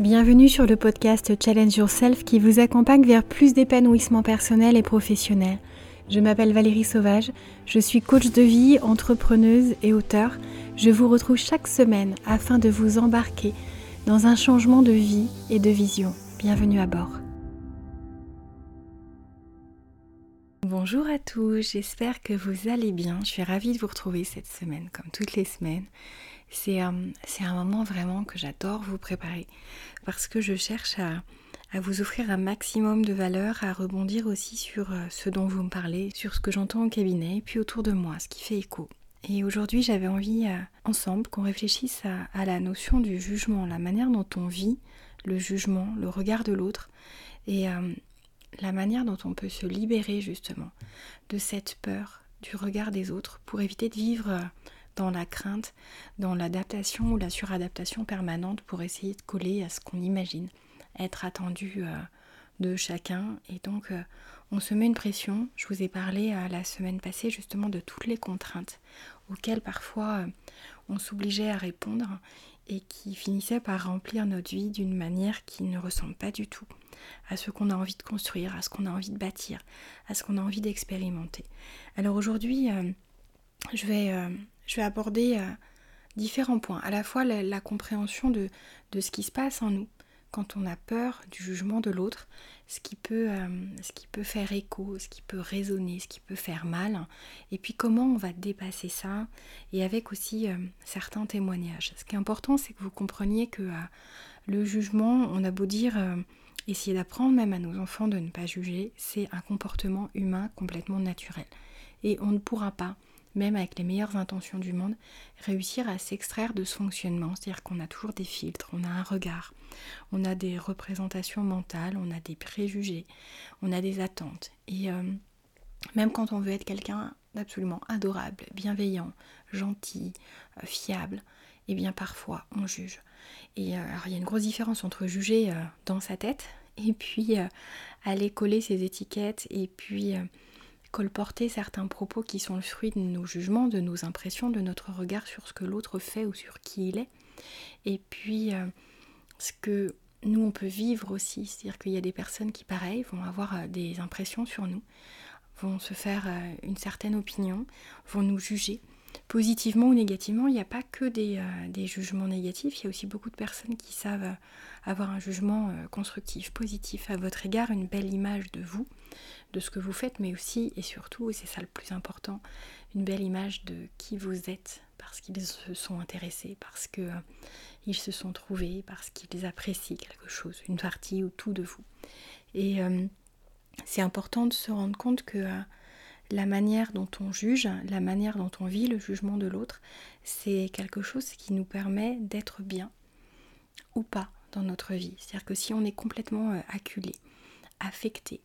Bienvenue sur le podcast Challenge Yourself qui vous accompagne vers plus d'épanouissement personnel et professionnel. Je m'appelle Valérie Sauvage, je suis coach de vie, entrepreneuse et auteur. Je vous retrouve chaque semaine afin de vous embarquer dans un changement de vie et de vision. Bienvenue à bord. Bonjour à tous, j'espère que vous allez bien. Je suis ravie de vous retrouver cette semaine, comme toutes les semaines. C'est un, moment vraiment que j'adore vous préparer parce que je cherche à, vous offrir un maximum de valeur, à rebondir aussi sur euh, ce dont vous me parlez, sur ce que j'entends au cabinet et puis autour de moi, ce qui fait écho. Et aujourd'hui, j'avais envie euh, ensemble qu'on réfléchisse à, la notion du jugement, la manière dont on vit le jugement, le regard de l'autre et euh, la manière dont on peut se libérer justement de cette peur du regard des autres pour éviter de vivre dans la crainte, dans l'adaptation ou la suradaptation permanente pour essayer de coller à ce qu'on imagine être attendu euh, de chacun. Et donc, euh, on se met une pression. Je vous ai parlé euh, la semaine passée justement de toutes les contraintes auxquelles parfois on s'obligeait à répondre et qui finissaient par remplir notre vie d'une manière qui ne ressemble pas du tout à ce qu'on a envie de construire, à ce qu'on a envie de bâtir, à ce qu'on a envie d'expérimenter. Alors aujourd'hui, je vais je vais aborder euh, différents points. À la fois la, compréhension de, ce qui se passe en nous quand on a peur du jugement de l'autre, ce, qui peut, euh, ce qui peut faire écho, ce qui peut résonner, ce qui peut faire mal, et puis comment on va dépasser ça, et avec aussi euh, certains témoignages. Ce qui est important, c'est que vous compreniez que le jugement, on a beau dire, essayer d'apprendre même à nos enfants de ne pas juger, c'est un comportement humain complètement naturel. Et on ne pourra pas même avec les meilleures intentions du monde, réussir à s'extraire de ce fonctionnement. C'est-à-dire qu'on a toujours des filtres, on a un regard, on a des représentations mentales, on a des préjugés, on a des attentes. Et euh, même quand on veut être quelqu'un d'absolument adorable, bienveillant, gentil, euh, fiable, eh bien parfois on juge. Et euh, alors il y a une grosse différence entre juger dans sa tête et puis aller coller ses étiquettes et puis colporter certains propos qui sont le fruit de nos jugements, de nos impressions, de notre regard sur ce que l'autre fait ou sur qui il est. Et puis, euh, ce que nous, on peut vivre aussi, c'est-à-dire qu'il y a des personnes qui, pareil, vont avoir euh, des impressions sur nous, vont se faire euh, une certaine opinion, vont nous juger. Positivement ou négativement, il n'y a pas que des, des, jugements négatifs, il y a aussi beaucoup de personnes qui savent avoir un jugement constructif, positif à votre égard, une belle image de vous, de ce que vous faites, mais aussi et surtout, et c'est ça le plus important, une belle image de qui vous êtes, parce qu'ils se sont intéressés, parce qu'ils euh, se sont trouvés, parce qu'ils apprécient quelque chose, une partie ou tout de vous. Et euh, c'est important de se rendre compte que euh, la manière dont on juge, la manière dont on vit le jugement de l'autre, c'est quelque chose qui nous permet d'être bien ou pas dans notre vie. C'est-à-dire que si on est complètement acculé, affecté,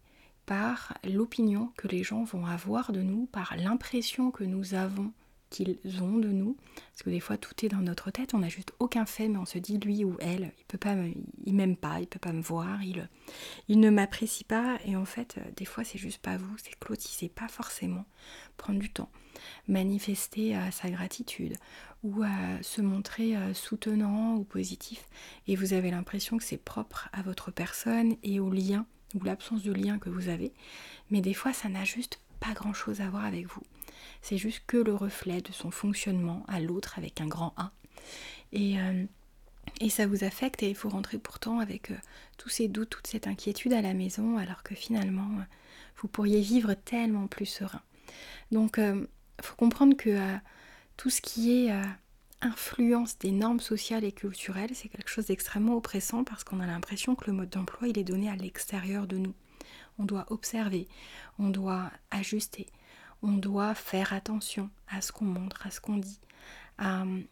par l'opinion que les gens vont avoir de nous, par l'impression que nous avons qu'ils ont de nous. Parce que des fois, tout est dans notre tête, on n'a juste aucun fait, mais on se dit, lui ou elle, il peut m'aime pas, il peut pas me voir, il, ne m'apprécie pas. Et en fait, des fois, c'est juste pas vous, c'est sait pas forcément prendre du temps, manifester euh, sa gratitude ou à se montrer euh, soutenant ou positif. Et vous avez l'impression que c'est propre à votre personne et au lien ou l'absence de lien que vous avez, mais des fois ça n'a juste pas grand chose à voir avec vous. C'est juste que le reflet de son fonctionnement à l'autre avec un grand A. Et, euh, ça vous affecte et vous rentrez pourtant avec euh, tous ces doutes, toute cette inquiétude à la maison, alors que finalement euh, vous pourriez vivre tellement plus serein. Donc il faut comprendre que tout ce qui est influence des normes sociales et culturelles, c'est quelque chose d'extrêmement oppressant parce qu'on a l'impression que le mode d'emploi, il est donné à l'extérieur de nous. On doit observer, on doit ajuster, on doit faire attention à ce qu'on montre, à ce qu'on dit, à hum,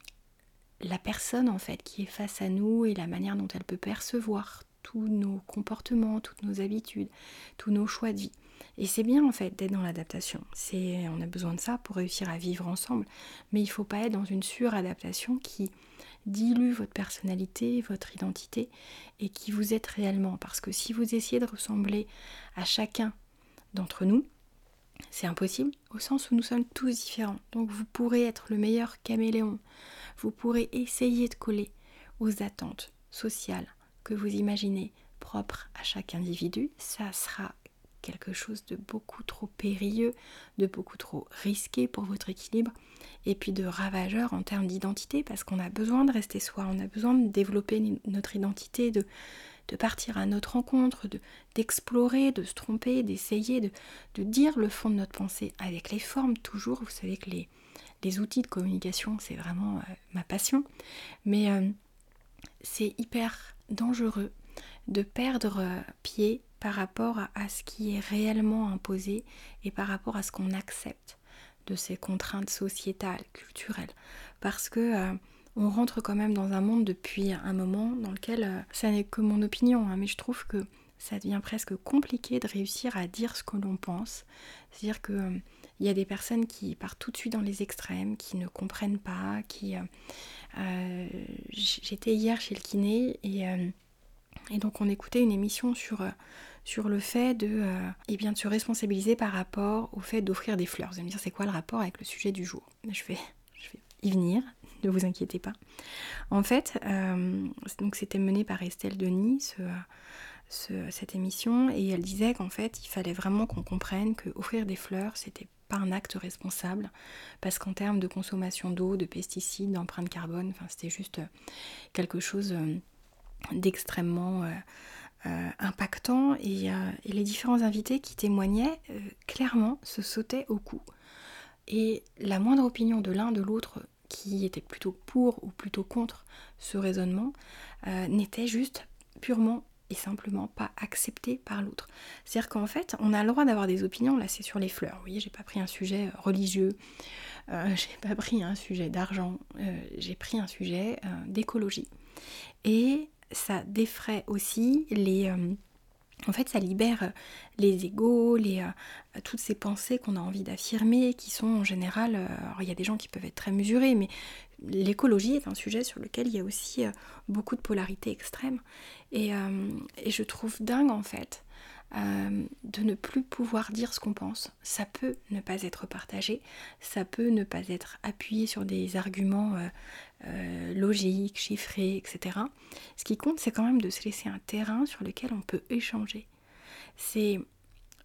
la personne en fait qui est face à nous et la manière dont elle peut percevoir tous nos comportements, toutes nos habitudes, tous nos choix de vie. Et c'est bien en fait d'être dans l'adaptation. C'est, on a besoin de ça pour réussir à vivre ensemble. Mais il ne faut pas être dans une suradaptation qui dilue votre personnalité, votre identité et qui vous êtes réellement. Parce que si vous essayez de ressembler à chacun d'entre nous, c'est impossible au sens où nous sommes tous différents. Donc vous pourrez être le meilleur caméléon. Vous pourrez essayer de coller aux attentes sociales, que vous imaginez propre à chaque individu, ça sera quelque chose de beaucoup trop périlleux, de beaucoup trop risqué pour votre équilibre, et puis de ravageur en termes d'identité, parce qu'on a besoin de rester soi, on a besoin de développer notre identité, de, de partir à notre rencontre, d'explorer, de, se tromper, d'essayer, de, dire le fond de notre pensée avec les formes toujours. Vous savez que les, les outils de communication, c'est vraiment euh, ma passion. Mais euh, c'est hyper dangereux de perdre euh, pied par rapport à, ce qui est réellement imposé et par rapport à ce qu'on accepte de ces contraintes sociétales, culturelles. Parce que on rentre quand même dans un monde depuis un moment dans lequel, ça n'est que mon opinion, hein, mais je trouve que ça devient presque compliqué de réussir à dire ce que l'on pense. C'est-à-dire que il y a des personnes qui partent tout de suite dans les extrêmes, qui ne comprennent pas, qui... Euh, euh, j'étais hier chez le kiné et, euh, donc on écoutait une émission sur, le fait de, eh bien, de se responsabiliser par rapport au fait d'offrir des fleurs. Vous allez me dire c'est quoi le rapport avec le sujet du jour? Je je vais y venir, ne vous inquiétez pas. En fait, donc c'était mené par Estelle Denis, ce, cette émission et elle disait qu'en fait il fallait vraiment qu'on comprenne que offrir des fleurs c'était pas un acte responsable, parce qu'en termes de consommation d'eau, de pesticides, d'empreinte carbone, enfin, c'était juste euh, quelque chose euh, d'extrêmement euh, impactant. Et, les différents invités qui témoignaient clairement se sautaient au cou. Et la moindre opinion de l'un de l'autre qui était plutôt pour ou plutôt contre ce raisonnement n'était juste purement et simplement pas accepté par l'autre. C'est-à-dire qu'en fait, on a le droit d'avoir des opinions, là c'est sur les fleurs, vous voyez, j'ai pas pris un sujet euh, religieux, euh, j'ai pas pris un sujet d'argent, euh, j'ai pris un sujet d'écologie. Et ça défraie aussi les... en fait, ça libère les égaux, les, toutes ces pensées qu'on a envie d'affirmer, qui sont en général... alors, il y a des gens qui peuvent être très mesurés, mais l'écologie est un sujet sur lequel il y a aussi euh, beaucoup de polarité extrême. Euh, et, je trouve dingue en fait euh, de ne plus pouvoir dire ce qu'on pense. Ça peut ne pas être partagé, ça peut ne pas être appuyé sur des arguments logiques, chiffrés, etc. Ce qui compte, c'est quand même de se laisser un terrain sur lequel on peut échanger. C'est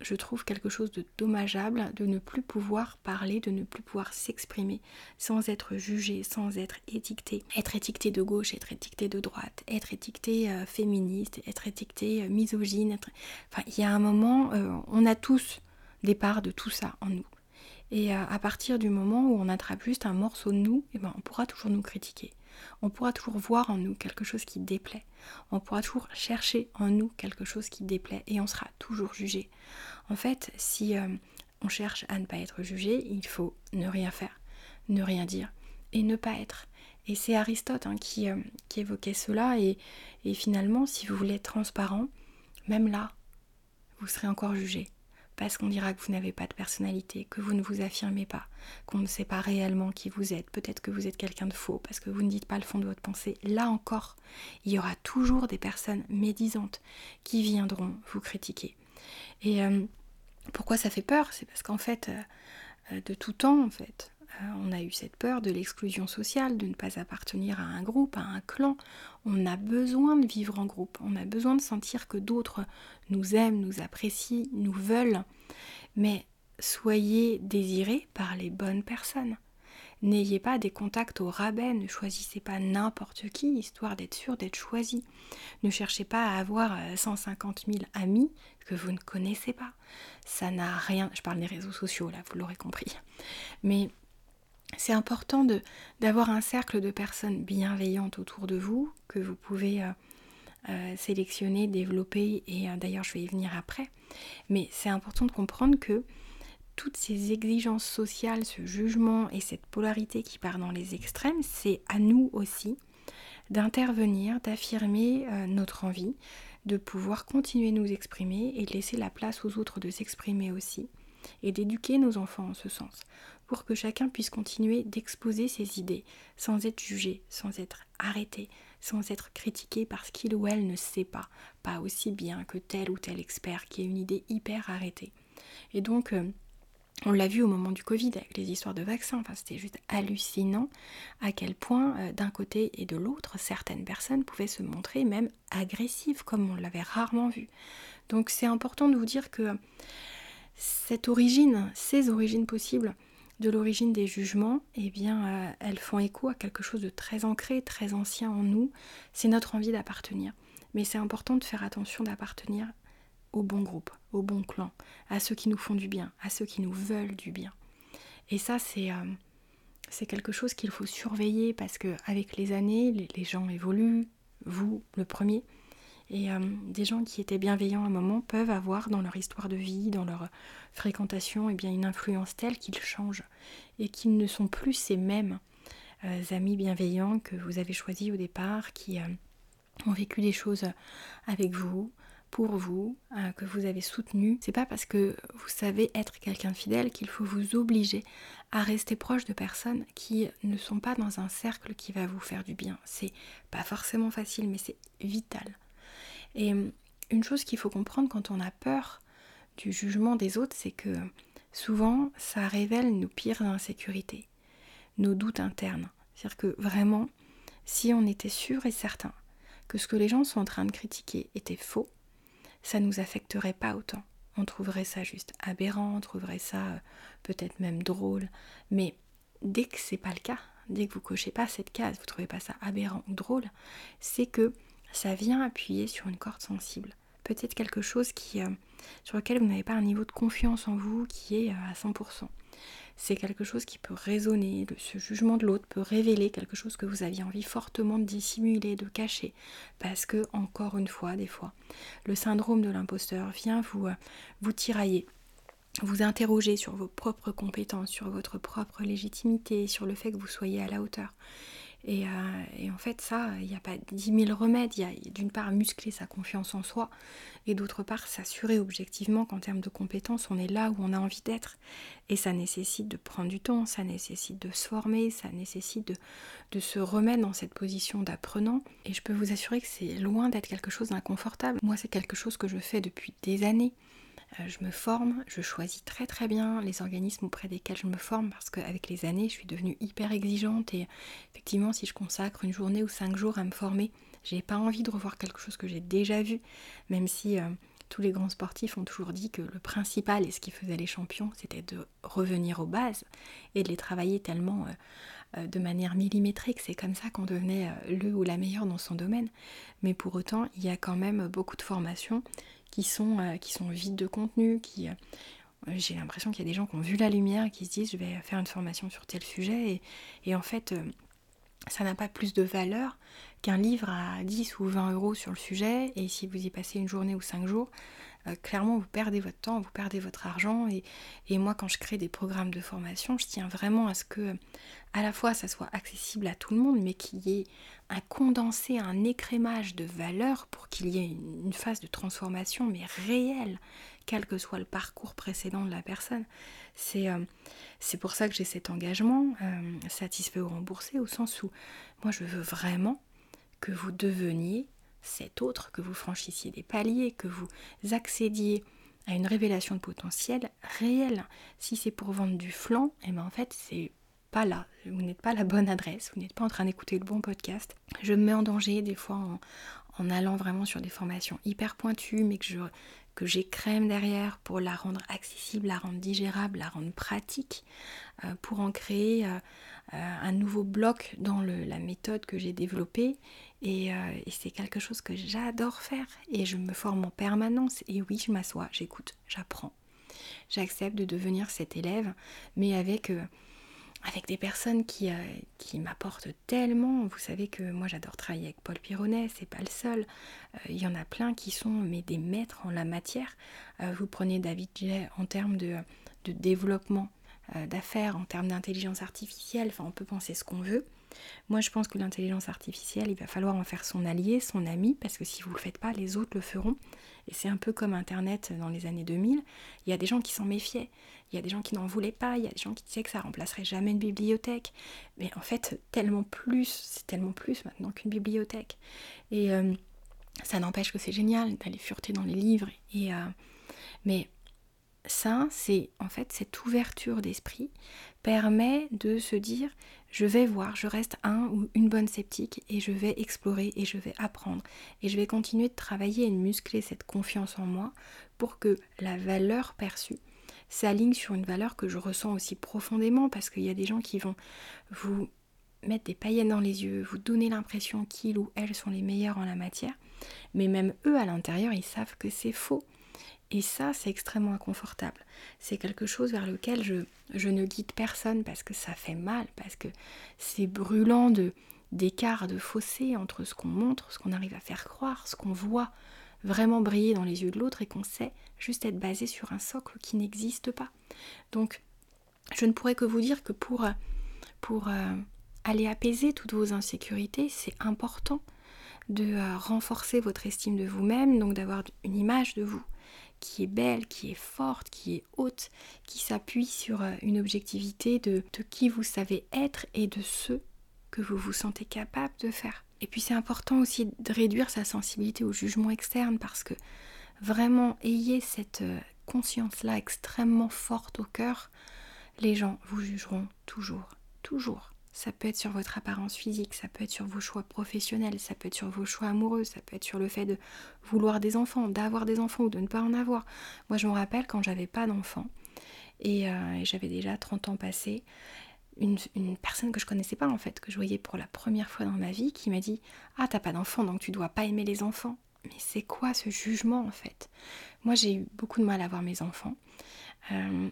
je trouve quelque chose de dommageable de ne plus pouvoir parler, de ne plus pouvoir s'exprimer sans être jugé, sans être étiqueté. Être étiqueté de gauche, être étiqueté de droite, être étiqueté euh, féministe, être étiqueté euh, misogyne. Enfin, il y a un moment, euh, on a tous des parts de tout ça en nous. Et à partir du moment où on attrape juste un morceau de nous, eh ben, on pourra toujours nous critiquer. On pourra toujours voir en nous quelque chose qui déplaît. On pourra toujours chercher en nous quelque chose qui déplaît et on sera toujours jugé. En fait, si euh, on cherche à ne pas être jugé, il faut ne rien faire, ne rien dire et ne pas être. Et c'est Aristote hein, qui, euh, qui, évoquait cela et finalement, si vous voulez être transparent, même là, vous serez encore jugé parce qu'on dira que vous n'avez pas de personnalité, que vous ne vous affirmez pas, qu'on ne sait pas réellement qui vous êtes, peut-être que vous êtes quelqu'un de faux parce que vous ne dites pas le fond de votre pensée. Là encore, il y aura toujours des personnes médisantes qui viendront vous critiquer. Et euh, pourquoi ça fait peur? C'est parce qu'en fait, euh, de tout temps, en fait, euh, on a eu cette peur de l'exclusion sociale, de ne pas appartenir à un groupe, à un clan. On a besoin de vivre en groupe, on a besoin de sentir que d'autres nous aiment, nous apprécient, nous veulent. Mais soyez désirés par les bonnes personnes. N'ayez pas des contacts au rabais, ne choisissez pas n'importe qui, histoire d'être sûr d'être choisi. Ne cherchez pas à avoir 150 euh, 000 amis que vous ne connaissez pas. Ça n'a rien. Je parle des réseaux sociaux, là, vous l'aurez compris. Mais c'est important d'avoir un cercle de personnes bienveillantes autour de vous que vous pouvez euh, euh, sélectionner, développer et euh, d'ailleurs je vais y venir après. Mais c'est important de comprendre que toutes ces exigences sociales, ce jugement et cette polarité qui part dans les extrêmes, c'est à nous aussi d'intervenir, d'affirmer notre envie, de pouvoir continuer à nous exprimer et de laisser la place aux autres de s'exprimer aussi et d'éduquer nos enfants en ce sens pour que chacun puisse continuer d'exposer ses idées sans être jugé, sans être arrêté, sans être critiqué parce qu'il ou elle ne sait pas, pas aussi bien que tel ou tel expert qui a une idée hyper arrêtée. Et donc, euh, On l'a vu au moment du Covid avec les histoires de vaccins. Enfin, c'était juste hallucinant à quel point, euh, d'un côté et de l'autre, certaines personnes pouvaient se montrer même agressives, comme on l'avait rarement vu. Donc, c'est important de vous dire que cette origine, ces origines possibles de l'origine des jugements, eh bien, euh, elles font écho à quelque chose de très ancré, très ancien en nous. C'est notre envie d'appartenir. Mais c'est important de faire attention d'appartenir au bon groupe, au bon clan, à ceux qui nous font du bien, à ceux qui nous veulent du bien. Et ça, c'est euh, quelque chose qu'il faut surveiller parce que avec les années, les, gens évoluent, vous le premier, et euh, des gens qui étaient bienveillants à un moment peuvent avoir dans leur histoire de vie, dans leur fréquentation, eh bien, une influence telle qu'ils changent et qu'ils ne sont plus ces mêmes euh, amis bienveillants que vous avez choisis au départ, qui ont vécu des choses avec vous, pour vous, euh, que vous avez soutenu. C'est pas parce que vous savez être quelqu'un de fidèle qu'il faut vous obliger à rester proche de personnes qui ne sont pas dans un cercle qui va vous faire du bien. C'est pas forcément facile, mais c'est vital. Et euh, une chose qu'il faut comprendre quand on a peur du jugement des autres, c'est que souvent ça révèle nos pires insécurités, nos doutes internes. C'est-à-dire que vraiment, si on était sûr et certain que ce que les gens sont en train de critiquer était faux, ça nous affecterait pas autant. On trouverait ça juste aberrant, on trouverait ça euh, peut-être même drôle. Mais dès que c'est pas le cas, dès que vous cochez pas cette case, vous trouvez pas ça aberrant ou drôle, c'est que ça vient appuyer sur une corde sensible. Peut-être quelque chose qui, euh, sur lequel vous n'avez pas un niveau de confiance en vous qui est euh, à 100% c'est quelque chose qui peut résonner, ce jugement de l'autre peut révéler quelque chose que vous aviez envie fortement de dissimuler, de cacher, parce que, encore une fois, des fois, le syndrome de l'imposteur vient vous, euh, vous tirailler vous interroger sur vos propres compétences, sur votre propre légitimité, sur le fait que vous soyez à la hauteur. Et, euh, en fait, ça, il n'y a pas dix mille remèdes. Il y a d'une part muscler sa confiance en soi, et d'autre part s'assurer objectivement qu'en termes de compétences, on est là où on a envie d'être. Et ça nécessite de prendre du temps, ça nécessite de se former, ça nécessite de se remettre dans cette position d'apprenant. Et je peux vous assurer que c'est loin d'être quelque chose d'inconfortable. Moi, c'est quelque chose que je fais depuis des années. Euh, je me forme, je choisis très très bien les organismes auprès desquels je me forme parce qu'avec les années, je suis devenue hyper exigeante et effectivement, si je consacre une journée ou cinq jours à me former, j'ai pas envie de revoir quelque chose que j'ai déjà vu, même si euh, tous les grands sportifs ont toujours dit que le principal et ce qui faisait les champions, c'était de revenir aux bases et de les travailler tellement euh, de manière millimétrique. C'est comme ça qu'on devenait le ou la meilleure dans son domaine. Mais pour autant, il y a quand même beaucoup de formations qui sont, euh, qui sont vides de contenu, qui... Euh, j'ai l'impression qu'il y a des gens qui ont vu la lumière, qui se disent je vais faire une formation sur tel sujet, et, en fait, euh, ça n'a pas plus de valeur qu'un livre à 10 ou 20 euros sur le sujet, et si vous y passez une journée ou 5 jours, clairement vous perdez votre temps, vous perdez votre argent, et, moi quand je crée des programmes de formation, je tiens vraiment à ce que à la fois ça soit accessible à tout le monde, mais qu'il y ait un condensé, un écrémage de valeur pour qu'il y ait une phase de transformation, mais réelle, quel que soit le parcours précédent de la personne. C'est euh, pour ça que j'ai cet engagement, euh, satisfait ou remboursé, au sens où moi je veux vraiment que vous deveniez cet autre, que vous franchissiez des paliers, que vous accédiez à une révélation de potentiel réel. Si c'est pour vendre du flanc, et eh ben en fait c'est pas là, vous n'êtes pas la bonne adresse, vous n'êtes pas en train d'écouter le bon podcast. Je me mets en danger des fois en, allant vraiment sur des formations hyper pointues, mais que je que j'écrème derrière pour la rendre accessible, la rendre digérable, la rendre pratique, euh, pour en créer euh, euh, un nouveau bloc dans la méthode que j'ai développée. Et, et c'est quelque chose que j'adore faire. Et je me forme en permanence. Et oui, je m'assois, j'écoute, j'apprends. J'accepte de devenir cet élève, mais avec avec des personnes qui, euh, qui m'apportent tellement. Vous savez que moi j'adore travailler avec Paul Pironnet, c'est pas le seul. Euh, il y en a plein qui sont mais des maîtres en la matière. Euh, vous prenez David Jay en termes de, de développement d'affaires, en termes d'intelligence artificielle, enfin on peut penser ce qu'on veut. Moi, je pense que l'intelligence artificielle, il va falloir en faire son allié, son ami, parce que si vous le faites pas, les autres le feront. Et c'est un peu comme Internet dans les années 2000. Il y a des gens qui s'en méfiaient, il y a des gens qui n'en voulaient pas, il y a des gens qui disaient que ça remplacerait jamais une bibliothèque. Mais en fait, tellement plus, c'est tellement plus maintenant qu'une bibliothèque. Et euh, ça n'empêche que c'est génial d'aller fureter dans les livres. Et, euh, mais ça, c'est en fait cette ouverture d'esprit permet de se dire je vais voir, je reste un ou une bonne sceptique et je vais explorer et je vais apprendre et je vais continuer de travailler et de muscler cette confiance en moi pour que la valeur perçue s'aligne sur une valeur que je ressens aussi profondément parce qu'il y a des gens qui vont vous mettre des paillettes dans les yeux, vous donner l'impression qu'ils ou elles sont les meilleurs en la matière, mais même eux à l'intérieur, ils savent que c'est faux. Et ça, c'est extrêmement inconfortable. C'est quelque chose vers lequel je, ne guide personne parce que ça fait mal, parce que c'est brûlant de d'écart, de fossé entre ce qu'on montre, ce qu'on arrive à faire croire, ce qu'on voit vraiment briller dans les yeux de l'autre et qu'on sait juste être basé sur un socle qui n'existe pas. Donc, je ne pourrais que vous dire que pour, euh, aller apaiser toutes vos insécurités, c'est important de euh, renforcer votre estime de vous-même, donc d'avoir une image de vous qui est belle, qui est forte, qui est haute, qui s'appuie sur euh, une objectivité de, de qui vous savez être et de ce que vous vous sentez capable de faire. Et puis c'est important aussi de réduire sa sensibilité au jugement externe parce que vraiment ayez cette euh, conscience-là extrêmement forte au cœur, les gens vous jugeront toujours, toujours. Ça peut être sur votre apparence physique, ça peut être sur vos choix professionnels, ça peut être sur vos choix amoureux, ça peut être sur le fait de vouloir des enfants, d'avoir des enfants ou de ne pas en avoir. Moi, je me rappelle quand j'avais pas d'enfants et, euh, j'avais déjà 30 ans passés, une, personne que je connaissais pas en fait, que je voyais pour la première fois dans ma vie, qui m'a dit Ah, t'as pas d'enfants donc tu dois pas aimer les enfants. Mais c'est quoi ce jugement en fait? Moi, j'ai eu beaucoup de mal à voir mes enfants. Euh,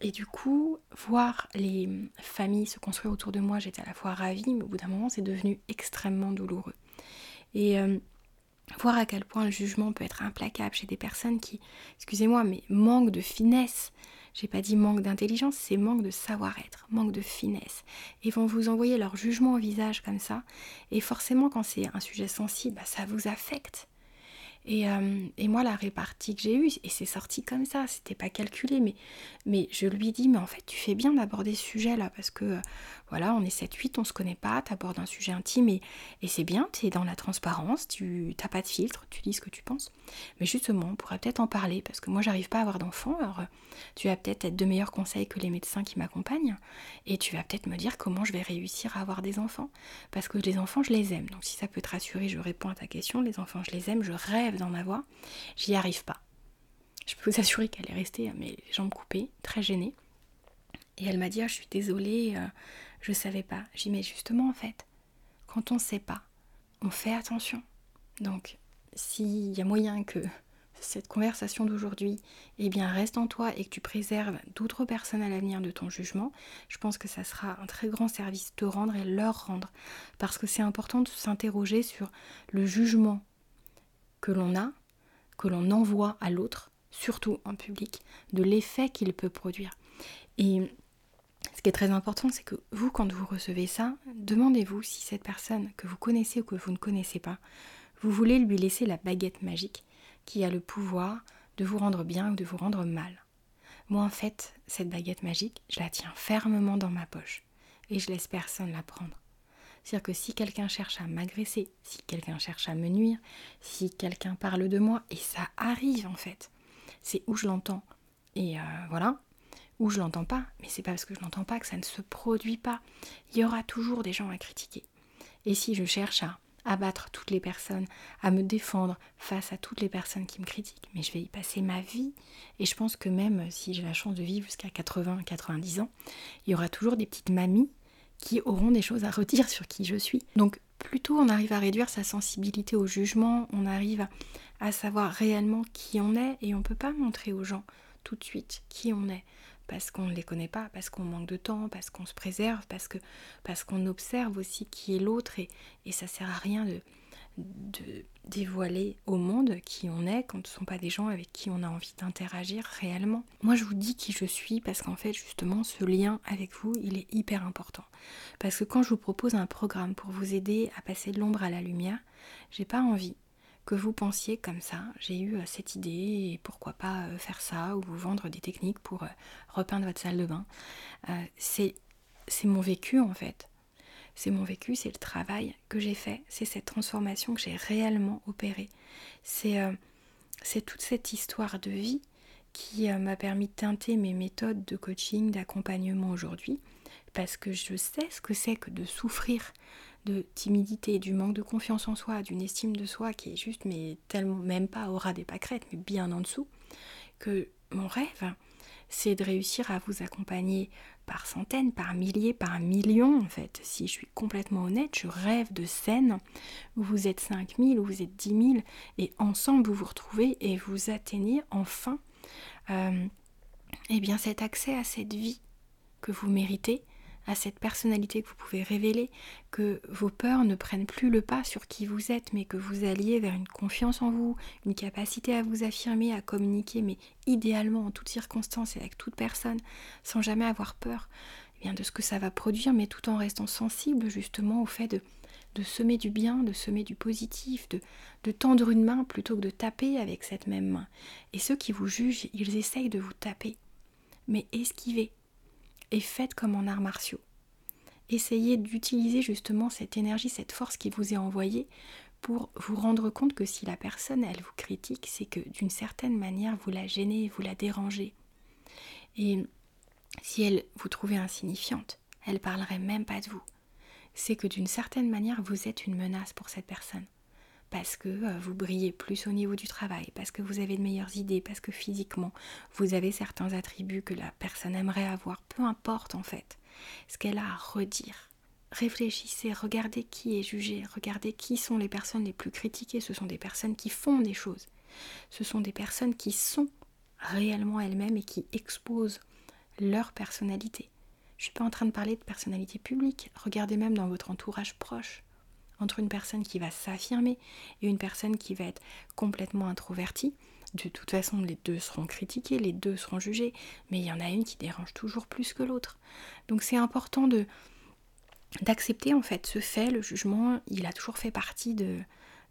et du coup, voir les familles se construire autour de moi, j'étais à la fois ravie, mais au bout d'un moment, c'est devenu extrêmement douloureux. Et euh, voir à quel point le jugement peut être implacable chez des personnes qui, excusez-moi, mais manquent de finesse. J'ai pas dit manque d'intelligence, c'est manque de savoir-être, manque de finesse. Et vont vous envoyer leur jugement au visage comme ça. Et forcément, quand c'est un sujet sensible, bah, ça vous affecte. Euh, et, moi, la répartie que j'ai eue, et c'est sorti comme ça, c'était pas calculé, mais, je lui dis, mais en fait, tu fais bien d'aborder ce sujet-là, parce que euh, voilà, on est 7-8, on se connaît pas, tu abordes un sujet intime, et, c'est bien, tu es dans la transparence, tu n'as pas de filtre, tu dis ce que tu penses. Mais justement, on pourrait peut-être en parler, parce que moi, j'arrive pas à avoir d'enfant, alors euh, tu vas peut-être être de meilleurs conseils que les médecins qui m'accompagnent, et tu vas peut-être me dire comment je vais réussir à avoir des enfants, parce que les enfants, je les aime. Donc si ça peut te rassurer, je réponds à ta question, les enfants, je les aime, je rêve d'en avoir, j'y arrive pas. Je peux vous assurer qu'elle est restée mes jambes coupées, très gênée. Et elle m'a dit ah, Je suis désolée, euh, je savais pas. Dit Mais justement, en fait, quand on sait pas, on fait attention. Donc, s'il y a moyen que cette conversation d'aujourd'hui eh bien, reste en toi et que tu préserves d'autres personnes à l'avenir de ton jugement, je pense que ça sera un très grand service de rendre et leur rendre. Parce que c'est important de s'interroger sur le jugement que l'on a, que l'on envoie à l'autre, surtout en public, de l'effet qu'il peut produire. Et ce qui est très important, c'est que vous, quand vous recevez ça, demandez-vous si cette personne que vous connaissez ou que vous ne connaissez pas, vous voulez lui laisser la baguette magique qui a le pouvoir de vous rendre bien ou de vous rendre mal. Moi, en fait, cette baguette magique, je la tiens fermement dans ma poche et je laisse personne la prendre. C'est-à-dire que si quelqu'un cherche à m'agresser, si quelqu'un cherche à me nuire, si quelqu'un parle de moi, et ça arrive en fait, c'est où je l'entends. Et euh, voilà, où je l'entends pas, mais c'est pas parce que je l'entends pas que ça ne se produit pas. Il y aura toujours des gens à critiquer. Et si je cherche à abattre toutes les personnes, à me défendre face à toutes les personnes qui me critiquent, mais je vais y passer ma vie. Et je pense que même si j'ai la chance de vivre jusqu'à 80, 90 ans, il y aura toujours des petites mamies qui auront des choses à redire sur qui je suis. Donc plutôt on arrive à réduire sa sensibilité au jugement, on arrive à, savoir réellement qui on est et on ne peut pas montrer aux gens tout de suite qui on est parce qu'on ne les connaît pas, parce qu'on manque de temps, parce qu'on se préserve, parce que parce qu'on observe aussi qui est l'autre et, et ça sert à rien de, de dévoiler au monde qui on est quand ce ne sont pas des gens avec qui on a envie d'interagir réellement. Moi je vous dis qui je suis parce qu'en fait justement ce lien avec vous il est hyper important. Parce que quand je vous propose un programme pour vous aider à passer de l'ombre à la lumière, j'ai pas envie que vous pensiez comme ça, j'ai eu euh, cette idée et pourquoi pas euh, faire ça ou vous vendre des techniques pour euh, repeindre votre salle de bain. c'est mon vécu en fait c'est mon vécu, c'est le travail que j'ai fait, c'est cette transformation que j'ai réellement opérée. C'est euh, toute cette histoire de vie qui euh, m'a permis de teinter mes méthodes de coaching, d'accompagnement aujourd'hui, parce que je sais ce que c'est que de souffrir de timidité, du manque de confiance en soi, d'une estime de soi qui est juste, mais tellement, même pas au ras des pâquerettes, mais bien en dessous, que mon rêve, c'est de réussir à vous accompagner par centaines, par milliers, par millions en fait. Si je suis complètement honnête, je rêve de scènes où vous êtes 5000, où vous êtes 10 000, et ensemble vous vous retrouvez et vous atteignez enfin euh, eh bien cet accès à cette vie que vous méritez, à cette personnalité que vous pouvez révéler, que vos peurs ne prennent plus le pas sur qui vous êtes, mais que vous alliez vers une confiance en vous, une capacité à vous affirmer, à communiquer, mais idéalement en toutes circonstances et avec toute personne, sans jamais avoir peur eh bien, de ce que ça va produire, mais tout en restant sensible justement au fait de, de semer du bien, de semer du positif, de, de tendre une main plutôt que de taper avec cette même main. Et ceux qui vous jugent, ils essayent de vous taper. Mais esquivez, et faites comme en arts martiaux. Essayez d'utiliser justement cette énergie, cette force qui vous est envoyée pour vous rendre compte que si la personne, elle vous critique, c'est que d'une certaine manière, vous la gênez, vous la dérangez. Et si elle vous trouvait insignifiante, elle parlerait même pas de vous. C'est que d'une certaine manière, vous êtes une menace pour cette personne parce que euh, vous brillez plus au niveau du travail, parce que vous avez de meilleures idées, parce que physiquement vous avez certains attributs que la personne aimerait avoir, peu importe en fait ce qu'elle a à redire. Réfléchissez, regardez qui est jugé, regardez qui sont les personnes les plus critiquées, ce sont des personnes qui font des choses, ce sont des personnes qui sont réellement elles-mêmes et qui exposent leur personnalité. Je ne suis pas en train de parler de personnalité publique, regardez même dans votre entourage proche entre une personne qui va s'affirmer et une personne qui va être complètement introvertie. De toute façon, les deux seront critiqués, les deux seront jugés, mais il y en a une qui dérange toujours plus que l'autre. Donc c'est important de d'accepter en fait ce fait, le jugement, il a toujours fait partie de,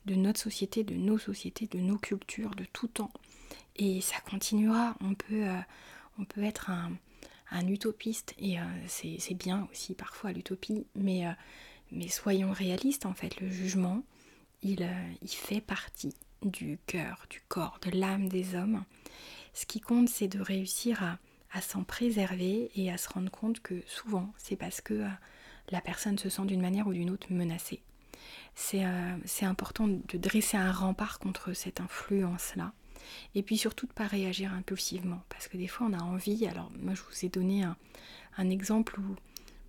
de notre société, de nos sociétés, de nos cultures, de tout temps. Et ça continuera. On peut, euh, on peut être un, utopiste, et euh, c'est bien aussi parfois l'utopie, mais euh, mais soyons réalistes, en fait, le jugement, il, euh, il fait partie du cœur, du corps, de l'âme des hommes. Ce qui compte, c'est de réussir à, s'en préserver et à se rendre compte que souvent, c'est parce que euh, la personne se sent d'une manière ou d'une autre menacée. Euh, c'est important de dresser un rempart contre cette influence-là. Et puis surtout de ne pas réagir impulsivement. Parce que des fois, on a envie. Alors, moi, je vous ai donné un, un exemple où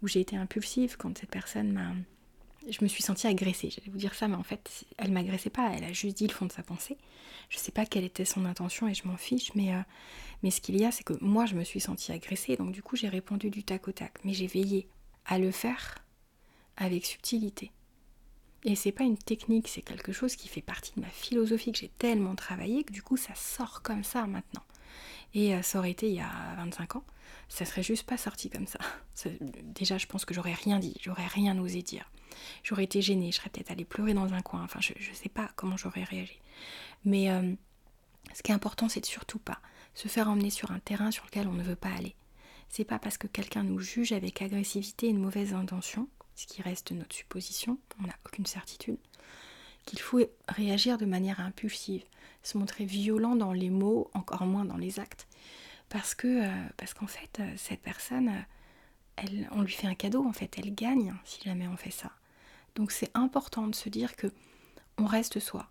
où j'ai été impulsive quand cette personne m'a. Je me suis sentie agressée, j'allais vous dire ça, mais en fait, elle m'agressait pas, elle a juste dit le fond de sa pensée. Je sais pas quelle était son intention et je m'en fiche, mais, euh, mais ce qu'il y a, c'est que moi, je me suis sentie agressée, donc du coup, j'ai répondu du tac au tac. Mais j'ai veillé à le faire avec subtilité. Et c'est pas une technique, c'est quelque chose qui fait partie de ma philosophie que j'ai tellement travaillé que du coup, ça sort comme ça maintenant. Et euh, ça aurait été il y a 25 ans, ça serait juste pas sorti comme ça. déjà, je pense que j'aurais rien dit, j'aurais rien osé dire. J'aurais été gênée, je serais peut-être allée pleurer dans un coin, enfin, je, ne sais pas comment j'aurais réagi. Mais euh, ce qui est important, c'est de surtout pas se faire emmener sur un terrain sur lequel on ne veut pas aller. C'est pas parce que quelqu'un nous juge avec agressivité et une mauvaise intention, ce qui reste notre supposition, on n'a aucune certitude, qu'il faut réagir de manière impulsive, se montrer violent dans les mots, encore moins dans les actes, parce que euh, parce qu'en fait euh, cette personne, euh, on lui fait un cadeau en fait, elle gagne si jamais on fait ça. Donc c'est important de se dire que on reste soi.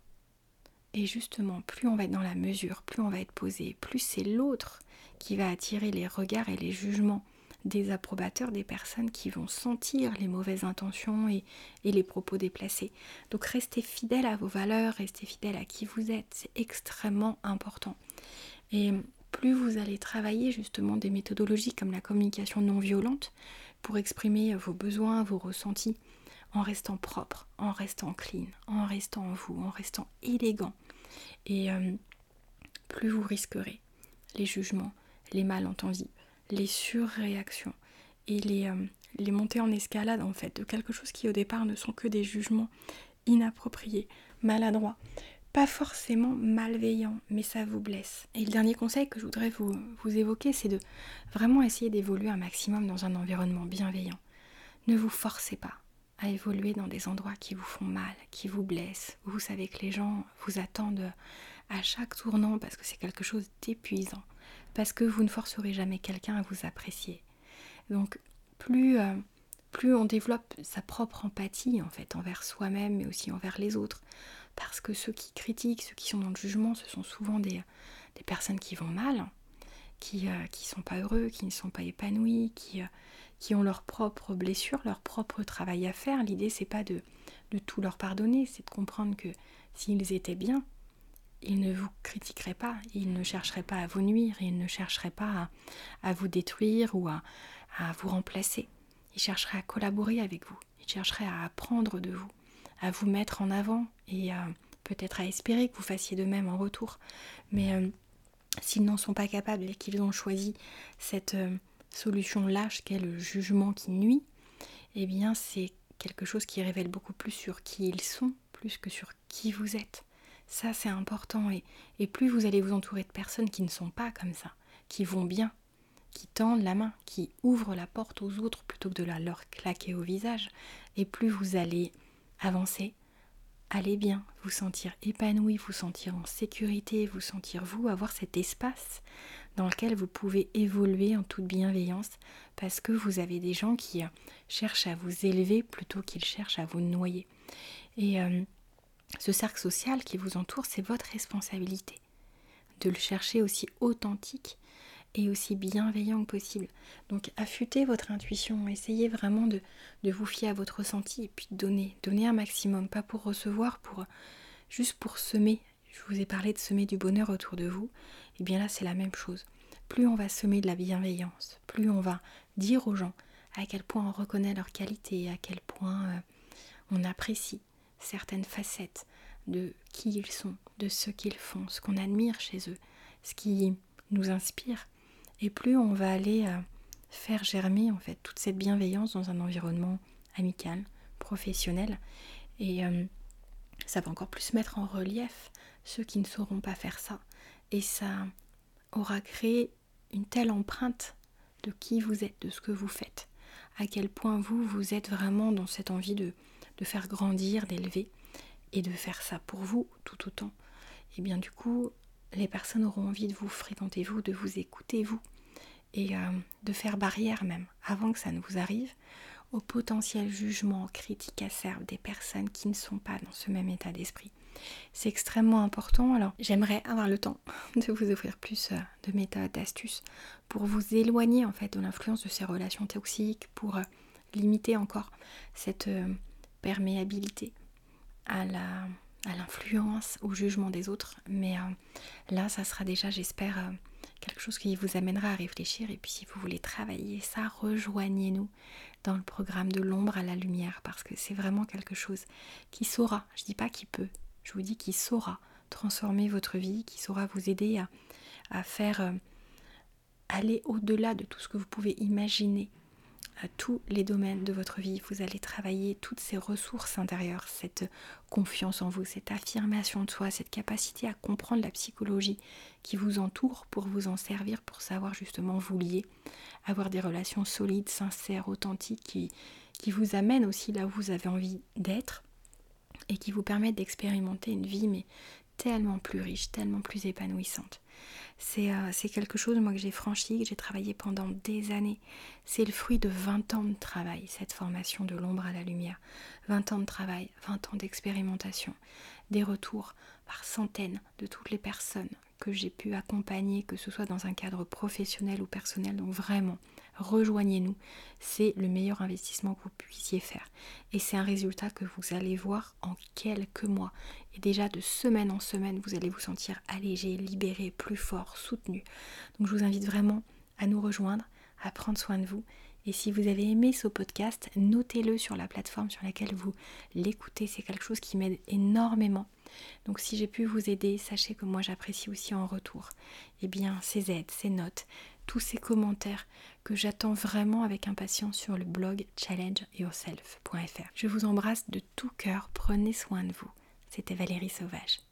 Et justement, plus on va être dans la mesure, plus on va être posé, plus c'est l'autre qui va attirer les regards et les jugements des approbateurs, des personnes qui vont sentir les mauvaises intentions et, les propos déplacés. Donc restez fidèle à vos valeurs, restez fidèle à qui vous êtes, c'est extrêmement important. Et plus vous allez travailler justement des méthodologies comme la communication non violente pour exprimer vos besoins, vos ressentis, en restant propre, en restant clean, en restant vous, en restant élégant. Et euh, plus vous risquerez les jugements, les malentendus, les surréactions et les, euh, les montées en escalade en fait de quelque chose qui au départ ne sont que des jugements inappropriés, maladroits, pas forcément malveillants, mais ça vous blesse. Et le dernier conseil que je voudrais vous, vous évoquer, c'est de vraiment essayer d'évoluer un maximum dans un environnement bienveillant. Ne vous forcez pas à évoluer dans des endroits qui vous font mal, qui vous blessent. Vous savez que les gens vous attendent à chaque tournant parce que c'est quelque chose d'épuisant. Parce que vous ne forcerez jamais quelqu'un à vous apprécier. Donc plus, euh, plus on développe sa propre empathie en fait envers soi-même mais aussi envers les autres, parce que ceux qui critiquent, ceux qui sont dans le jugement, ce sont souvent des, personnes qui vont mal, qui ne euh, sont pas heureux, qui ne sont pas épanouis, qui, euh, qui ont leurs propres blessures, leur propre travail à faire. L'idée c'est pas de, de tout leur pardonner, c'est de comprendre que s'ils étaient bien, ils ne vous critiqueraient pas, ils ne chercheraient pas à vous nuire, ils ne chercheraient pas à, vous détruire ou à, vous remplacer. Ils chercheraient à collaborer avec vous, ils chercheraient à apprendre de vous, à vous mettre en avant et peut-être à espérer que vous fassiez de même en retour. Mais euh, s'ils n'en sont pas capables et qu'ils ont choisi cette euh, solution lâche qu'est le jugement qui nuit, eh bien c'est quelque chose qui révèle beaucoup plus sur qui ils sont, plus que sur qui vous êtes. Ça c'est important et, plus vous allez vous entourer de personnes qui ne sont pas comme ça, qui vont bien, qui tendent la main, qui ouvrent la porte aux autres plutôt que de la leur claquer au visage, et plus vous allez avancer, aller bien, vous sentir épanoui, vous sentir en sécurité, vous sentir vous, avoir cet espace dans lequel vous pouvez évoluer en toute bienveillance parce que vous avez des gens qui cherchent à vous élever plutôt qu'ils cherchent à vous noyer. Euh, ce cercle social qui vous entoure, c'est votre responsabilité de le chercher aussi authentique et aussi bienveillant que possible. Donc affûtez votre intuition, essayez vraiment de, vous fier à votre ressenti et puis donner, donner un maximum, pas pour recevoir, pour juste pour semer. Je vous ai parlé de semer du bonheur autour de vous, et bien là c'est la même chose. Plus on va semer de la bienveillance, plus on va dire aux gens à quel point on reconnaît leur qualité, à quel point euh, on apprécie certaines facettes de qui ils sont, de ce qu'ils font, ce qu'on admire chez eux, ce qui nous inspire, et plus on va aller euh, faire germer en fait toute cette bienveillance dans un environnement amical, professionnel, et euh, ça va encore plus mettre en relief ceux qui ne sauront pas faire ça, et ça aura créé une telle empreinte de qui vous êtes, de ce que vous faites, à quel point vous, vous êtes vraiment dans cette envie de, de faire grandir, d'élever, et de faire ça pour vous tout autant. Et bien du coup, les personnes auront envie de vous fréquenter, vous, de vous écouter, vous, et euh, de faire barrière même, avant que ça ne vous arrive, au potentiel jugement, critique acerbe des personnes qui ne sont pas dans ce même état d'esprit. C'est extrêmement important. Alors, j'aimerais avoir le temps de vous offrir plus euh, de méthodes, d'astuces pour vous éloigner en fait de l'influence de ces relations toxiques, pour euh, limiter encore cette perméabilité à la à l'influence, au jugement des autres. Mais euh, là, ça sera déjà, j'espère, euh, quelque chose qui vous amènera à réfléchir. Et puis si vous voulez travailler ça, rejoignez-nous dans le programme de l'ombre à la lumière, parce que c'est vraiment quelque chose qui saura, je dis pas qui peut, je vous dis qui saura transformer votre vie, qui saura vous aider à, faire euh, aller au-delà de tout ce que vous pouvez imaginer tous les domaines de votre vie. Vous allez travailler toutes ces ressources intérieures, cette confiance en vous, cette affirmation de soi, cette capacité à comprendre la psychologie qui vous entoure pour vous en servir, pour savoir justement vous lier, avoir des relations solides, sincères, authentiques qui, qui vous amènent aussi là où vous avez envie d'être et qui vous permettent d'expérimenter une vie mais tellement plus riche, tellement plus épanouissante. Euh, c'est quelque chose, moi, que j'ai franchi, que j'ai travaillé pendant des années. C'est le fruit de 20 ans de travail, cette formation de l'ombre à la lumière. 20 ans de travail, 20 ans d'expérimentation, des retours par centaines de toutes les personnes que j'ai pu accompagner, que ce soit dans un cadre professionnel ou personnel. Donc vraiment, rejoignez-nous. C'est le meilleur investissement que vous puissiez faire. Et c'est un résultat que vous allez voir en quelques mois. Et déjà de semaine en semaine, vous allez vous sentir allégé, libéré, plus fort, soutenu. Donc je vous invite vraiment à nous rejoindre, à prendre soin de vous. Et si vous avez aimé ce podcast, notez-le sur la plateforme sur laquelle vous l'écoutez. C'est quelque chose qui m'aide énormément. Donc si j'ai pu vous aider, sachez que moi j'apprécie aussi en retour eh bien, ces aides, ces notes, tous ces commentaires que j'attends vraiment avec impatience sur le blog challengeyourself.fr. Je vous embrasse de tout cœur, prenez soin de vous. C'était Valérie Sauvage.